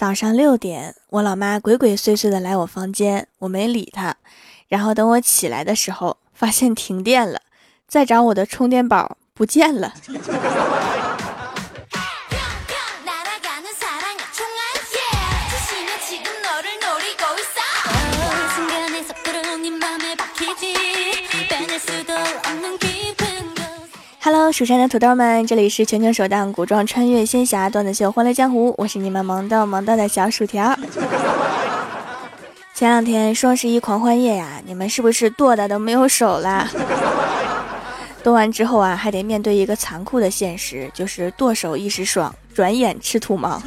早上六点，我老妈鬼鬼祟祟的来我房间，我没理她。然后等我起来的时候，发现停电了，再找我的充电宝不见了。Hello，蜀山的土豆们，这里是全球首档古装穿越仙侠段子秀《欢乐江湖》，我是你们萌豆萌豆的小薯条。前两天双十一狂欢夜呀，你们是不是剁的都没有手了？剁完之后啊，还得面对一个残酷的现实，就是剁手一时爽，转眼吃土盲。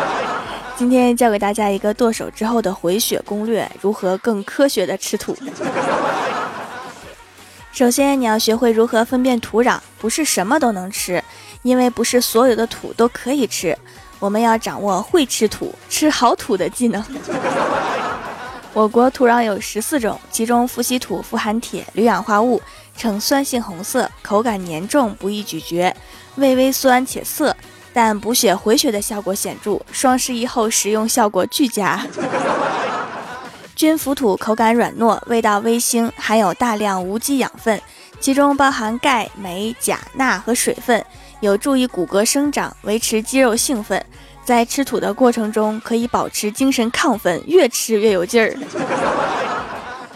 今天教给大家一个剁手之后的回血攻略，如何更科学的吃土。首先，你要学会如何分辨土壤，不是什么都能吃，因为不是所有的土都可以吃。我们要掌握会吃土、吃好土的技能。我国土壤有十四种，其中富硒土富含铁、铝氧化物，呈酸性红色，口感黏重，不易咀嚼，味微酸且涩，但补血回血的效果显著。双十一后食用效果俱佳。菌腐土口感软糯，味道微腥，含有大量无机养分，其中包含钙、镁、钾、钠和水分，有助于骨骼生长，维持肌肉兴奋。在吃土的过程中，可以保持精神亢奋，越吃越有劲儿。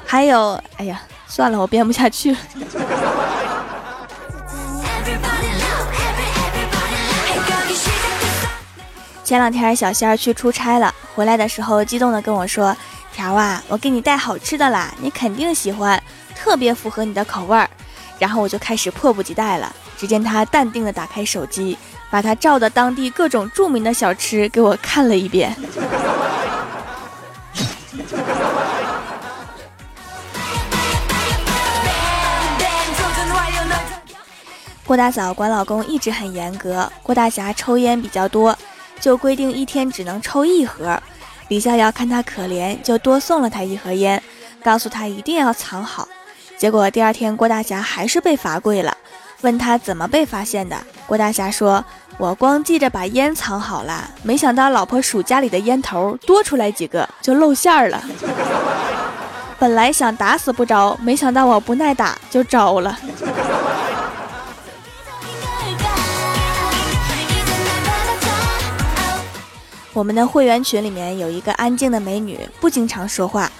还有，哎呀，算了，我编不下去了。前两天小仙儿去出差了，回来的时候激动的跟我说。条啊，我给你带好吃的啦，你肯定喜欢，特别符合你的口味儿。然后我就开始迫不及待了。只见他淡定的打开手机，把他照的当地各种著名的小吃给我看了一遍。郭大嫂管老公一直很严格，郭大侠抽烟比较多，就规定一天只能抽一盒。李逍遥看他可怜，就多送了他一盒烟，告诉他一定要藏好。结果第二天郭大侠还是被罚跪了，问他怎么被发现的。郭大侠说：“我光记着把烟藏好了，没想到老婆数家里的烟头多出来几个，就露馅了。本来想打死不着，没想到我不耐打就招了。”我们的会员群里面有一个安静的美女，不经常说话。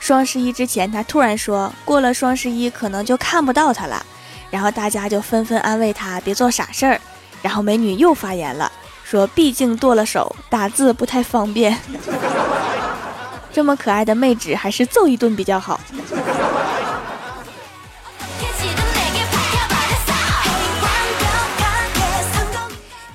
双十一之前，她突然说过了双十一可能就看不到她了，然后大家就纷纷安慰她别做傻事儿。然后美女又发言了，说毕竟剁了手，打字不太方便。这么可爱的妹纸，还是揍一顿比较好。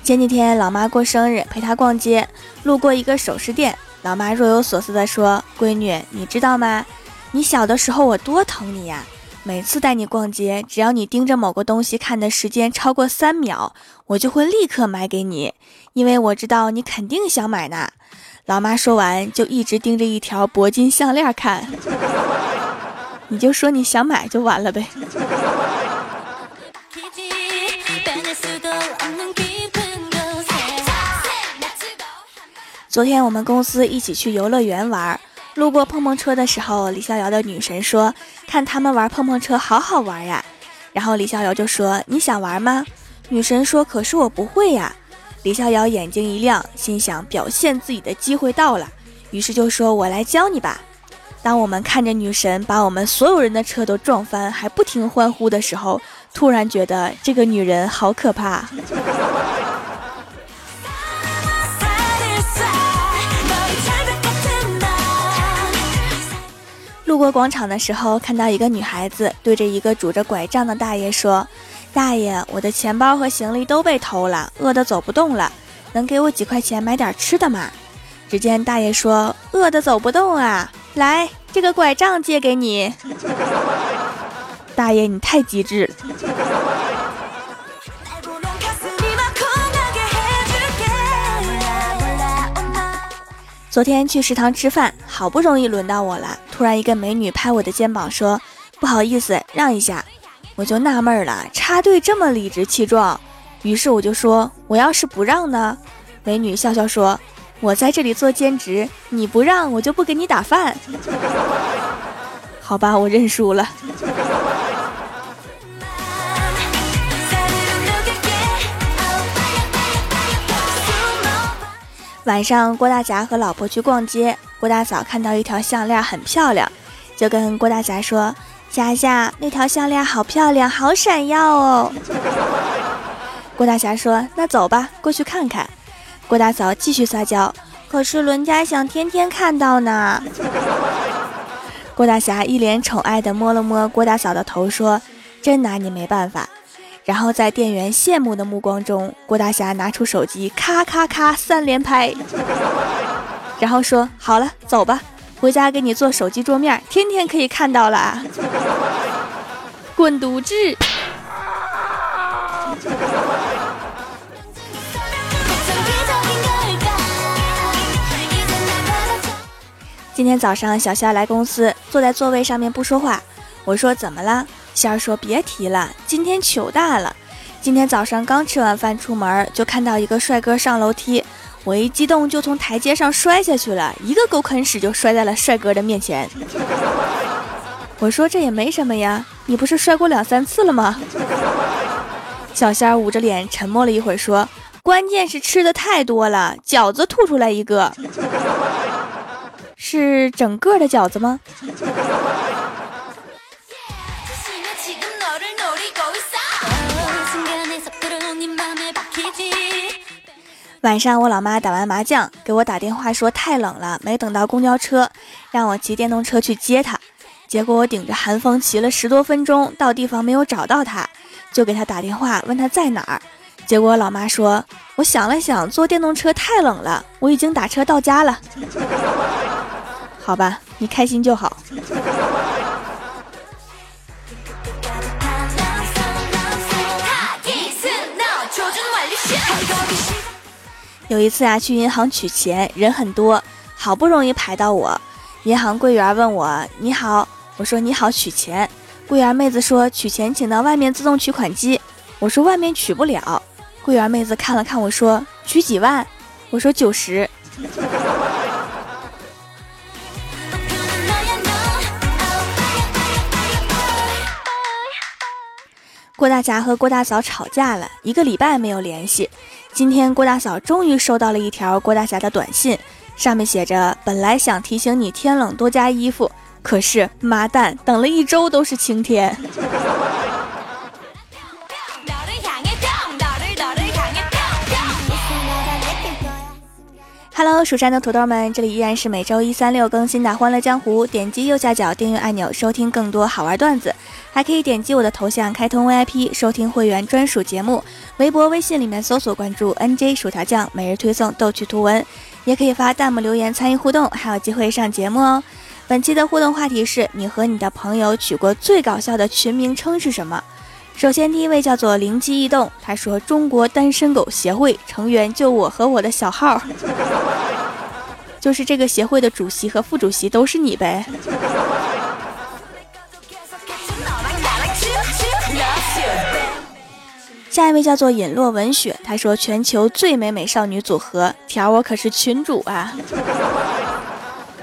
前几天老妈过生日，陪她逛街，路过一个首饰店，老妈若有所思地说：“闺女，你知道吗？你小的时候我多疼你呀！每次带你逛街，只要你盯着某个东西看的时间超过三秒，我就会立刻买给你，因为我知道你肯定想买呢。”老妈说完，就一直盯着一条铂金项链看。你就说你想买就完了呗。昨天我们公司一起去游乐园玩，路过碰碰车的时候，李逍遥的女神说：“看他们玩碰碰车好好玩呀。”然后李逍遥就说：“你想玩吗？”女神说：“可是我不会呀。”李逍遥眼睛一亮，心想表现自己的机会到了，于是就说：“我来教你吧。”当我们看着女神把我们所有人的车都撞翻，还不停欢呼的时候，突然觉得这个女人好可怕。路过广场的时候，看到一个女孩子对着一个拄着拐杖的大爷说：“大爷，我的钱包和行李都被偷了，饿得走不动了，能给我几块钱买点吃的吗？”只见大爷说：“饿得走不动啊，来，这个拐杖借给你。”大爷，你太机智了。昨天去食堂吃饭，好不容易轮到我了。突然，一个美女拍我的肩膀说：“不好意思，让一下。”我就纳闷了，插队这么理直气壮。于是我就说：“我要是不让呢？”美女笑笑说：“我在这里做兼职，你不让我就不给你打饭。好吧，我认输了。晚上，郭大侠和老婆去逛街，郭大嫂看到一条项链很漂亮，就跟郭大侠说：“霞霞，那条项链好漂亮，好闪耀哦。”郭大侠说：“那走吧，过去看看。”郭大嫂继续撒娇：“可是伦家想天天看到呢。”郭大侠一脸宠爱地摸了摸郭大嫂的头，说：“真拿你没办法。”然后在店员羡慕的目光中，郭大侠拿出手机，咔咔咔三连拍，然后说：“好了，走吧，回家给你做手机桌面，天天可以看到了。”滚犊子！今天早上，小夏来公司，坐在座位上面不说话。我说：“怎么了？”仙儿说：“别提了，今天糗大了。今天早上刚吃完饭出门，就看到一个帅哥上楼梯，我一激动就从台阶上摔下去了，一个狗啃屎就摔在了帅哥的面前。我说这也没什么呀，你不是摔过两三次了吗？”小仙儿捂着脸沉默了一会儿，说：“关键是吃的太多了，饺子吐出来一个，是整个的饺子吗？”晚上我老妈打完麻将给我打电话说太冷了，没等到公交车，让我骑电动车去接她。结果我顶着寒风骑了十多分钟，到地方没有找到她，就给她打电话问她在哪儿。结果老妈说，我想了想，坐电动车太冷了，我已经打车到家了。好吧，你开心就好。有一次啊，去银行取钱，人很多，好不容易排到我。银行柜员问我：“你好。”我说：“你好，取钱。”柜员妹子说：“取钱请到外面自动取款机。”我说：“外面取不了。”柜员妹子看了看我说：“取几万？”我说：“九十。”郭大侠和郭大嫂吵架了一个礼拜没有联系。今天郭大嫂终于收到了一条郭大侠的短信，上面写着：“本来想提醒你天冷多加衣服，可是妈蛋，等了一周都是晴天。” Hello，蜀山的土豆们，这里依然是每周一、三、六更新的《欢乐江湖》。点击右下角订阅按钮，收听更多好玩段子，还可以点击我的头像开通 VIP，收听会员专属节目。微博、微信里面搜索关注 NJ 薯条酱，每日推送逗趣图文，也可以发弹幕留言参与互动，还有机会上节目哦。本期的互动话题是你和你的朋友取过最搞笑的群名称是什么？首先，第一位叫做灵机一动，他说：“中国单身狗协会成员就我和我的小号，就是这个协会的主席和副主席都是你呗。”下一位叫做尹洛文雪，他说：“全球最美美少女组合，条我可是群主啊，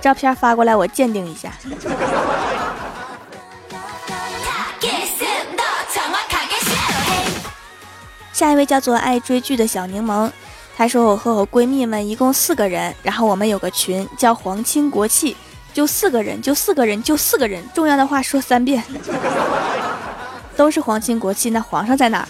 照片发过来我鉴定一下。”下一位叫做爱追剧的小柠檬，她说我和我闺蜜们一共四个人，然后我们有个群叫皇亲国戚，就四个人，就四个人，就四个人，重要的话说三遍，都是皇亲国戚，那皇上在哪儿？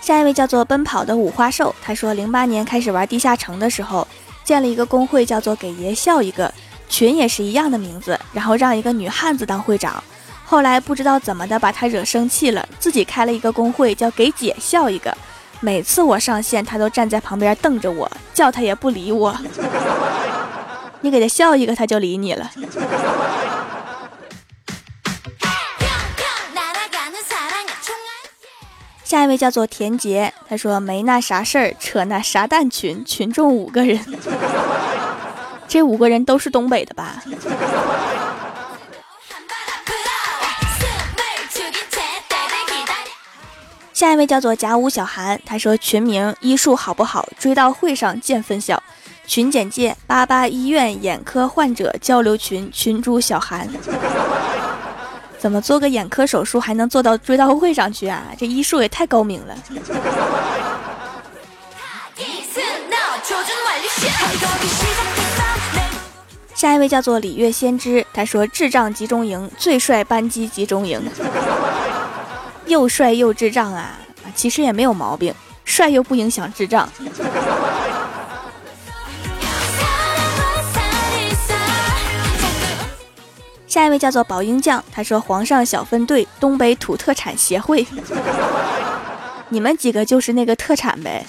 下一位叫做奔跑的五花兽，他说零八年开始玩地下城的时候，建了一个公会，叫做给爷笑一个。群也是一样的名字，然后让一个女汉子当会长，后来不知道怎么的把她惹生气了，自己开了一个公会，叫给姐笑一个。每次我上线，她都站在旁边瞪着我，叫她也不理我。你给她笑一个，她就理你了。下一位叫做田杰，他说没那啥事儿，扯那啥蛋群，群众五个人。这五个人都是东北的吧？下一位叫做甲午小韩，他说群名医术好不好？追悼会上见分晓。群简介：八八医院眼科患者交流群，群主小韩。怎么做个眼科手术还能做到追悼会上去啊？这医术也太高明了。下一位叫做礼月先知，他说智障集中营最帅班机集中营。又帅又智障啊！其实也没有毛病，帅又不影响智障。下一位叫做宝英酱，他说：“皇上小分队，东北土特产协会，你们几个就是那个特产呗。”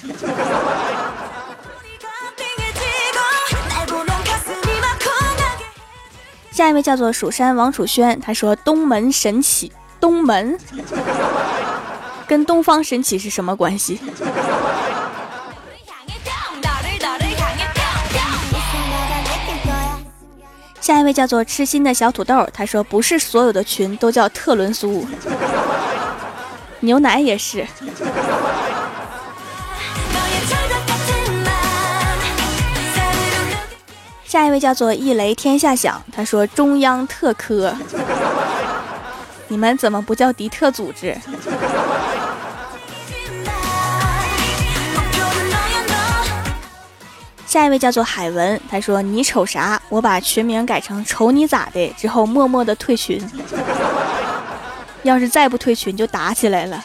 下一位叫做蜀山王楚轩，他说：“东门神起。”东门 跟东方神起是什么关系？下一位叫做痴心的小土豆，他说不是所有的群都叫特仑苏，牛奶也是。下一位叫做一雷天下响，他说中央特科。你们怎么不叫敌特组织？下一位叫做海文，他说：“你瞅啥？我把群名改成瞅你咋的。”之后默默的退群。要是再不退群，就打起来了。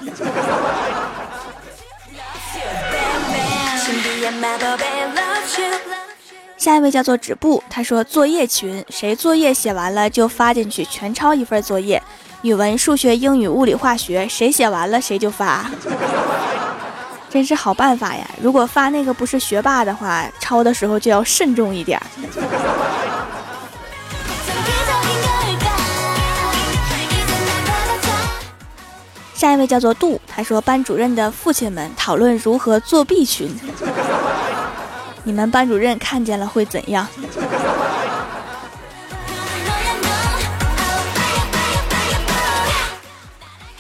下一位叫做止步，他说：“作业群，谁作业写完了就发进去，全抄一份作业。”语文、数学、英语、物理、化学，谁写完了谁就发，真是好办法呀！如果发那个不是学霸的话，抄的时候就要慎重一点。下一位叫做杜，他说班主任的父亲们讨论如何作弊群，你们班主任看见了会怎样？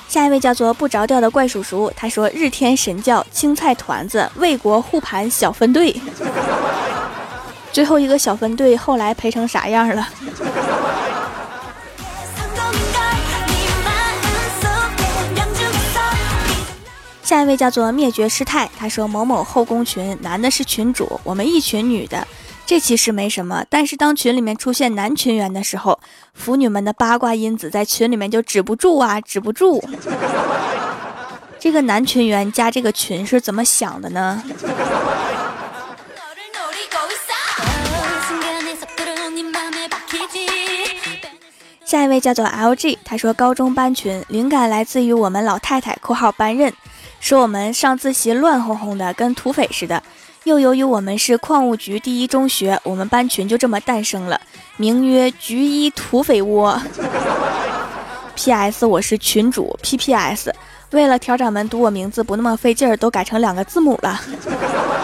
下一位叫做不着调的怪叔叔，他说：“日天神教青菜团子为国护盘小分队，最后一个小分队后来赔成啥样了？”下一位叫做灭绝师太，他说：“某某后宫群男的是群主，我们一群女的。”这其实没什么，但是当群里面出现男群员的时候，腐女们的八卦因子在群里面就止不住啊，止不住。这个男群员加这个群是怎么想的呢？下一位叫做 LG，他说高中班群灵感来自于我们老太太（括号班任），说我们上自习乱哄哄的，跟土匪似的。又由于我们是矿务局第一中学，我们班群就这么诞生了，名曰“局一土匪窝”。P.S. 我是群主。P.P.S. 为了调掌门读我名字不那么费劲儿，都改成两个字母了。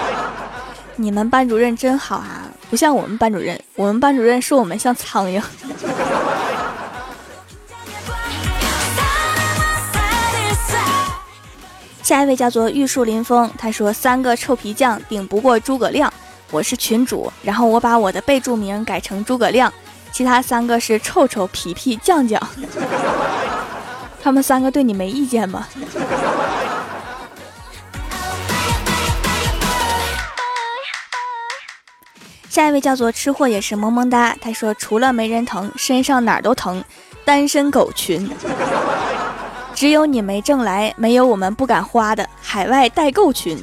你们班主任真好啊，不像我们班主任，我们班主任说我们像苍蝇。下一位叫做玉树临风，他说三个臭皮匠顶不过诸葛亮，我是群主，然后我把我的备注名改成诸葛亮，其他三个是臭臭皮皮酱酱，他们三个对你没意见吗？下一位叫做吃货也是萌萌哒，他说除了没人疼，身上哪儿都疼，单身狗群。只有你没挣来，没有我们不敢花的海外代购群。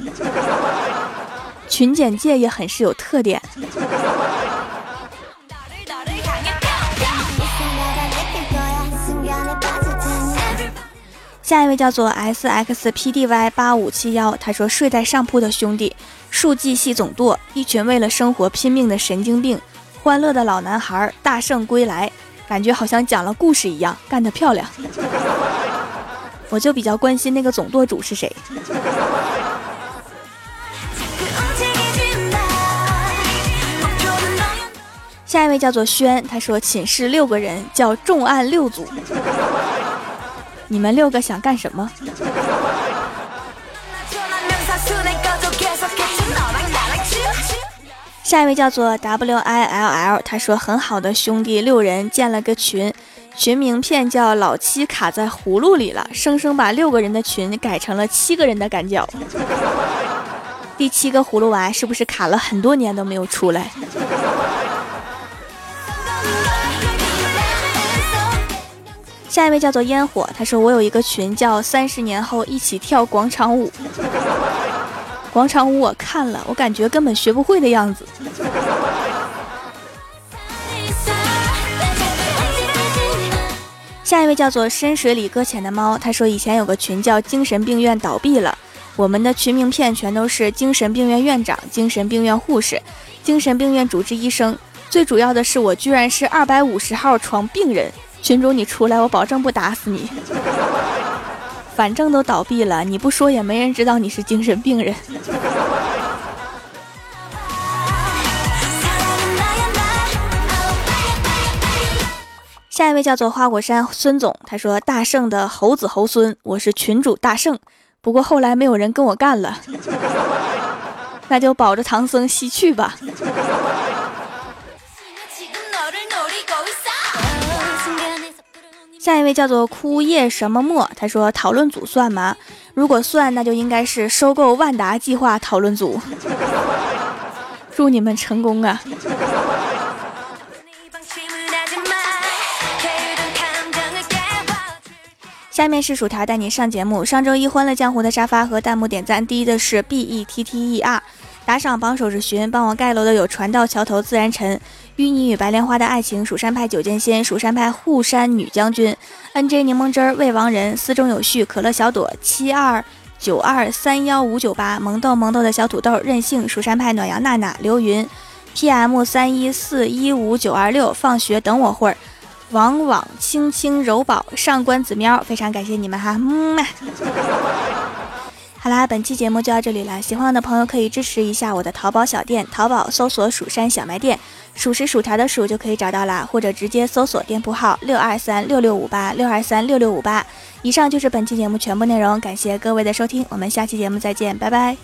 群简介也很是有特点。下一位叫做 S X P D Y 八五七幺，他说睡在上铺的兄弟，数据系总舵，一群为了生活拼命的神经病，欢乐的老男孩大圣归来，感觉好像讲了故事一样，干得漂亮。我就比较关心那个总舵主是谁。下一位叫做轩他说寝室六个人叫重案六组。你们六个想干什么？下一位叫做 will 他说很好的兄弟六人建了个群。群名片叫老七卡在葫芦里了，生生把六个人的群改成了七个人的赶脚。第七个葫芦娃是不是卡了很多年都没有出来？下一位叫做烟火，他说我有一个群叫三十年后一起跳广场舞。广场舞我看了，我感觉根本学不会的样子。下一位叫做深水里搁浅的猫，他说以前有个群叫精神病院倒闭了，我们的群名片全都是精神病院院长、精神病院护士、精神病院主治医生，最主要的是我居然是二百五十号床病人。群主你出来，我保证不打死你。反正都倒闭了，你不说也没人知道你是精神病人。下一位叫做花果山孙总，他说：“大圣的猴子猴孙，我是群主大圣，不过后来没有人跟我干了，那就保着唐僧西去吧。”下一位叫做枯叶什么墨，他说讨论组算吗？如果算，那就应该是收购万达计划讨论组。祝你们成功啊！下面是薯条带你上节目。上周一欢乐江湖的沙发和弹幕点赞第一的是 B E T T E R。打赏榜首是寻，帮我盖楼的有船到桥头自然沉，淤泥与白莲花的爱情，蜀山派九剑仙，蜀山派护山女将军，N J 柠檬汁儿，魏王仁，思中有序，可乐小朵，七二九二三幺五九八，萌豆萌豆的小土豆，任性，蜀山派暖阳娜娜，刘云，P M 三一四一五九二六，放学等我会儿，往往轻轻柔宝，上官子喵，非常感谢你们哈，么。好啦，本期节目就到这里了。喜欢我的朋友可以支持一下我的淘宝小店，淘宝搜索“蜀山小卖店”，数是薯条的数就可以找到啦，或者直接搜索店铺号六二三六六五八六二三六六五八。以上就是本期节目全部内容，感谢各位的收听，我们下期节目再见，拜拜。